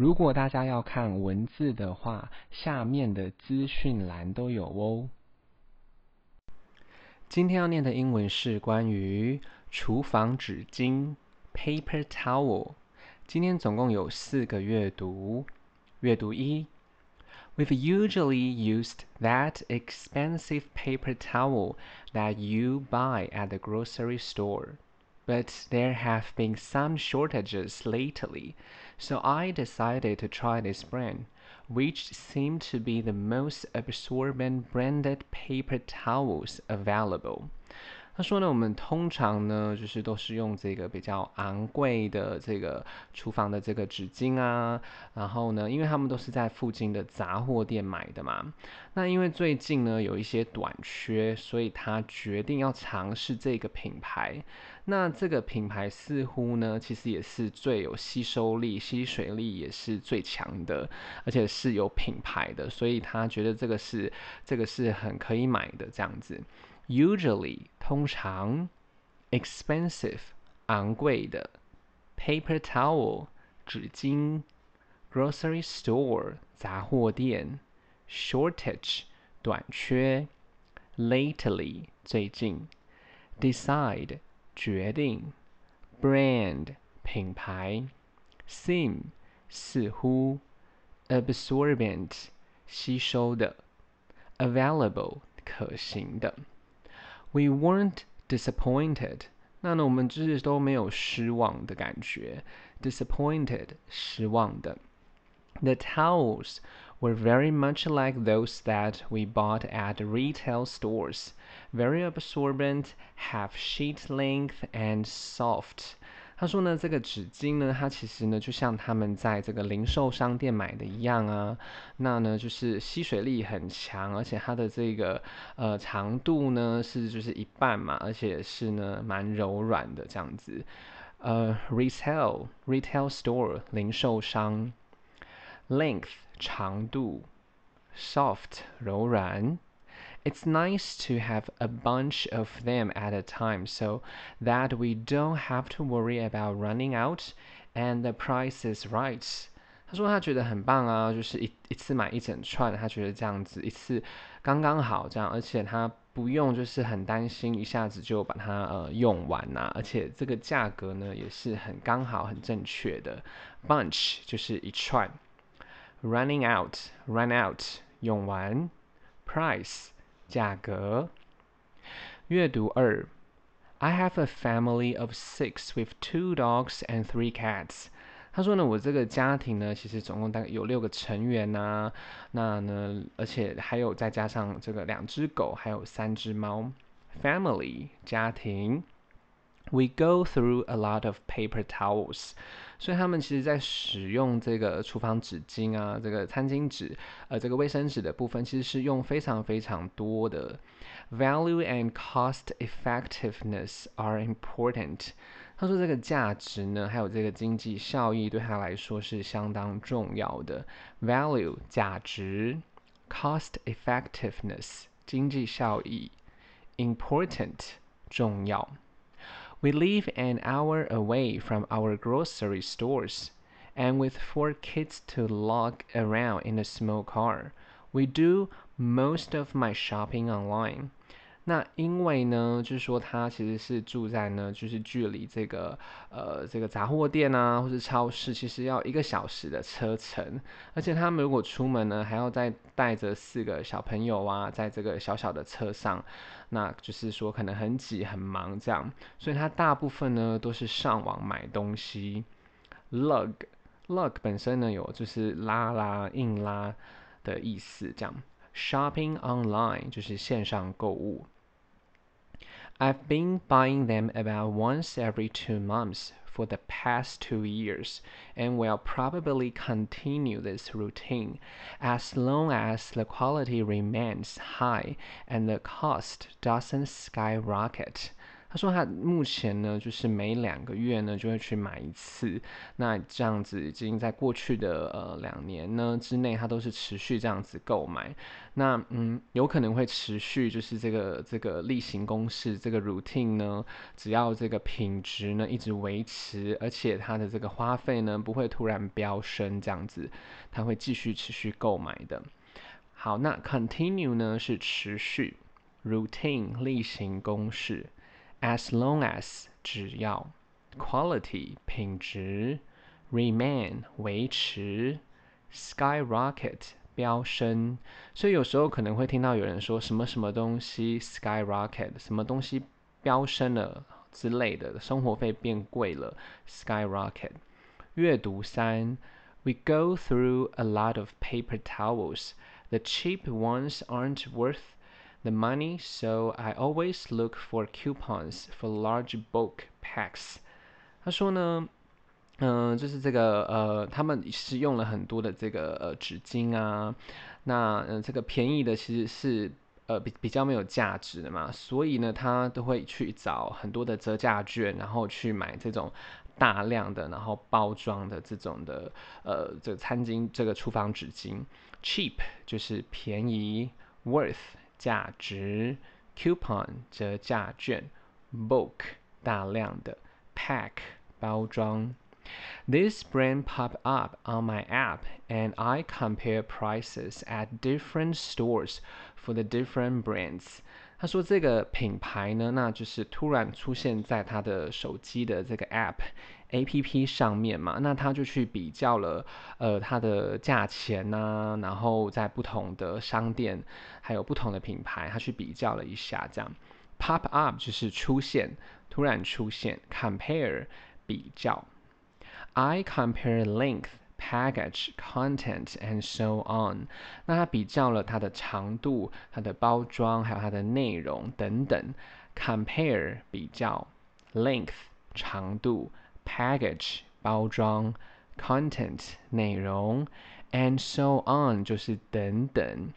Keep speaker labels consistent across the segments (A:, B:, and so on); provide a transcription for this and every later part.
A: 如果大家要看文字的话，下面的资讯栏都有哦。今天要念的英文是关于厨房纸巾 （paper towel）。今天总共有四个阅读。阅读一：We've usually used that expensive paper towel that you buy at the grocery store. But there have been some shortages lately, so I decided to try this brand, which seemed to be the most absorbent branded paper towels available. 他说呢，我们通常呢，就是都是用这个比较昂贵的这个厨房的这个纸巾啊，然后呢，因为他们都是在附近的杂货店买的嘛。那因为最近呢有一些短缺，所以他决定要尝试这个品牌。那这个品牌似乎呢，其实也是最有吸收力、吸水力也是最强的，而且是有品牌的，所以他觉得这个是这个是很可以买的这样子。Usually 通常，expensive 昂贵的，paper towel 纸巾，grocery store 杂货店，shortage 短缺，lately 最近，decide 决定，brand 品牌，seem 似乎，absorbent 吸收的，available 可行的。 We weren't disappointed。那呢，我们就是都没有失望的感觉。Disappointed，失望的。The towels were very much like those that we bought at retail stores. Very absorbent, have sheet length and soft. 他说呢，这个纸巾呢，它其实呢，就像他们在这个零售商店买的一样啊。那呢，就是吸水力很强，而且它的这个呃长度呢是就是一半嘛，而且是呢蛮柔软的这样子。呃，retail retail store 零售商，length 长度，soft 柔软。It's nice to have a bunch of them at a time so that we don't have to worry about running out and the price is right. 他说他觉得很棒啊，就是一一次买一整串，他觉得这样子一次刚刚好这样，而且他不用就是很担心一下子就把它呃用完呐、啊，而且这个价格呢也是很刚好很正确的。Bunch 就是一串，running out run out 用完，price。 价格。阅读二，I have a family of six with two dogs and three cats。他说呢，我这个家庭呢，其实总共大概有六个成员呐、那呢，而且还有再加上这个两只狗，还有三只猫。Family 家庭。We go through a lot of paper towels。所以他们其实在使用这个厨房纸巾啊，这个餐巾纸，呃，这个卫生纸的部分，其实是用非常非常多的。Value and cost effectiveness are important。他说这个价值呢，还有这个经济效益对他来说是相当重要的。Value 价值，cost effectiveness 经济效益，important 重要。We live an hour away from our grocery stores, and with four kids to lug around in a small car, we do most of my shopping online. 那因为呢，就是说他其实是住在呢，就是距离这个呃这个杂货店啊，或是超市，其实要一个小时的车程。而且他们如果出门呢，还要再带着四个小朋友啊，在这个小小的车上，那就是说可能很挤很忙这样。所以他大部分呢都是上网买东西。Lug lug 本身呢有就是拉拉硬拉的意思，这样。Shopping online 就是线上购物。I've been buying them about once every two months for the past two years, and will probably continue this routine as long as the quality remains high and the cost doesn't skyrocket. 他说他目前呢，就是每两个月呢就会去买一次。那这样子已经在过去的呃两年呢之内，他都是持续这样子购买。那嗯，有可能会持续就是这个这个例行公事这个 routine 呢，只要这个品质呢一直维持，而且它的这个花费呢不会突然飙升，这样子他会继续持续购买的。好，那 continue 呢是持续，routine 例行公事 ，as long as 只要，quality 品质，remain 维持，skyrocket 飙升。所以有时候可能会听到有人说什么什么东西 skyrocket，什么东西飙升了之类的，生活费变贵了 skyrocket。阅读三，we go through a lot of paper towels。The cheap ones aren't worth the money, so I always look for coupons for large bulk packs. 他说呢，嗯、就是这个呃，他们是用了很多的这个呃纸巾啊，那呃这个便宜的其实是呃比比较没有价值的嘛，所以呢，他都会去找很多的折价券，然后去买这种。大量的，然后包装的这种的，呃，这个餐巾，这个厨房纸巾，cheap 就是便宜，worth 价值，coupon 折价券，bulk 大量的，pack 包装。This brand pop up on my app, and I compare prices at different stores for the different brands. 他说这个品牌呢，那就是突然出现在他的手机的这个 app A P P 上面嘛，那他就去比较了，呃，它的价钱呐，然后在不同的商店还有不同的品牌，他去比较了一下，这样 pop up 就是出现，突然出现，compare 比较，I compare length。Package, content, and so on。那它比较了它的长度、它的包装，还有它的内容等等。Compare 比较，length 长度 ，package 包装，content 内容，and so on 就是等等。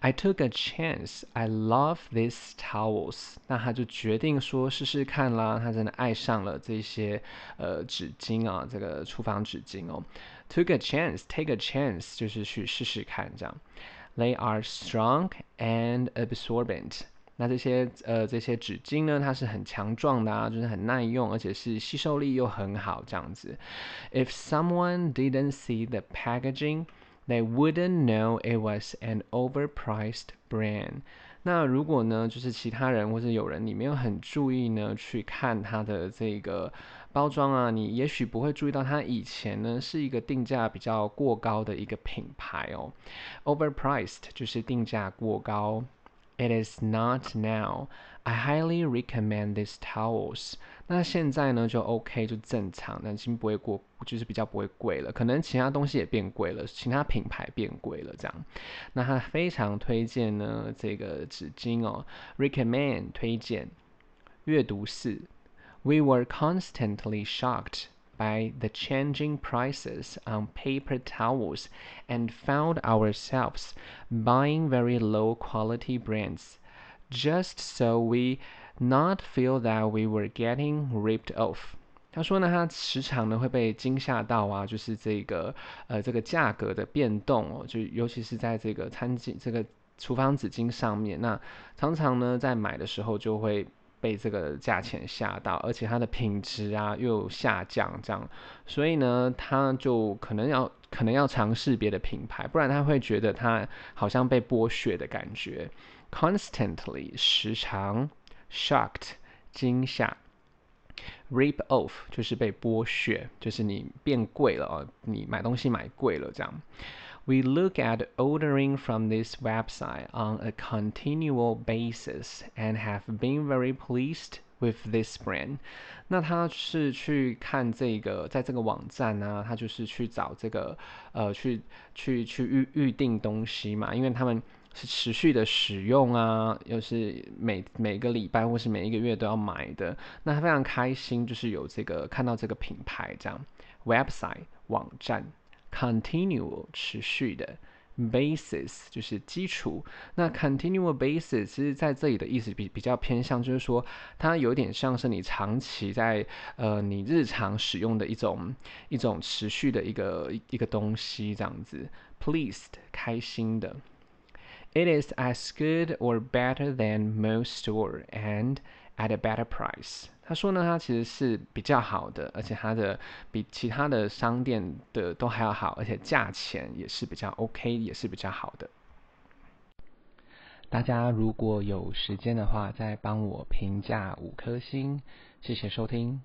A: I took a chance. I love these towels. 那他就决定说试试看啦。他真的爱上了这些呃纸巾啊，这个厨房纸巾哦。Took a chance. Take a chance 就是去试试看这样。They are strong and absorbent. 那这些呃这些纸巾呢，它是很强壮的啊，就是很耐用，而且是吸收力又很好这样子。If someone didn't see the packaging. They wouldn't know it was an overpriced brand。那如果呢，就是其他人或者有人你没有很注意呢，去看它的这个包装啊，你也许不会注意到它以前呢是一个定价比较过高的一个品牌哦。Overpriced 就是定价过高。It is not now. I highly recommend these towels. 那现在呢就 OK 就正常，但已经不会过，就是比较不会贵了。可能其他东西也变贵了，其他品牌变贵了这样。那他非常推荐呢这个纸巾哦，recommend 推荐。阅读四，We were constantly shocked by the changing prices on paper towels and found ourselves buying very low quality brands just so we not feel that we were getting ripped off。他说呢，他时常呢会被惊吓到啊，就是这个呃这个价格的变动哦，就尤其是在这个餐巾这个厨房纸巾上面，那常常呢在买的时候就会。 被这个价钱吓到，而且它的品质啊又下降，这样，所以呢，他就可能要可能要尝试别的品牌，不然他会觉得他好像被剥削的感觉。Constantly 时常，shocked 惊吓，rip off 就是被剥削，就是你变贵了哦，你买东西买贵了这样。We look at ordering from this website on a continual basis and have been very pleased with this brand。那他是去看这个，在这个网站呢，他就是去找这个，呃，去去去预预定东西嘛，因为他们是持续的使用啊，又是每每个礼拜或是每一个月都要买的。那他非常开心，就是有这个看到这个品牌这样，website 网站。Continue 持续的 basis 就是基础。那 continual basis 其实在这里的意思比比较偏向，就是说它有点像是你长期在呃你日常使用的一种一种持续的一个一个东西这样子。Pleased 开心的。It is as good or better than most store and at a better price。 他说呢，他其实是比较好的，而且他的比其他的商店的都还要好，而且价钱也是比较 OK，也是比较好的。大家如果有时间的话，再帮我评价五颗星，谢谢收听。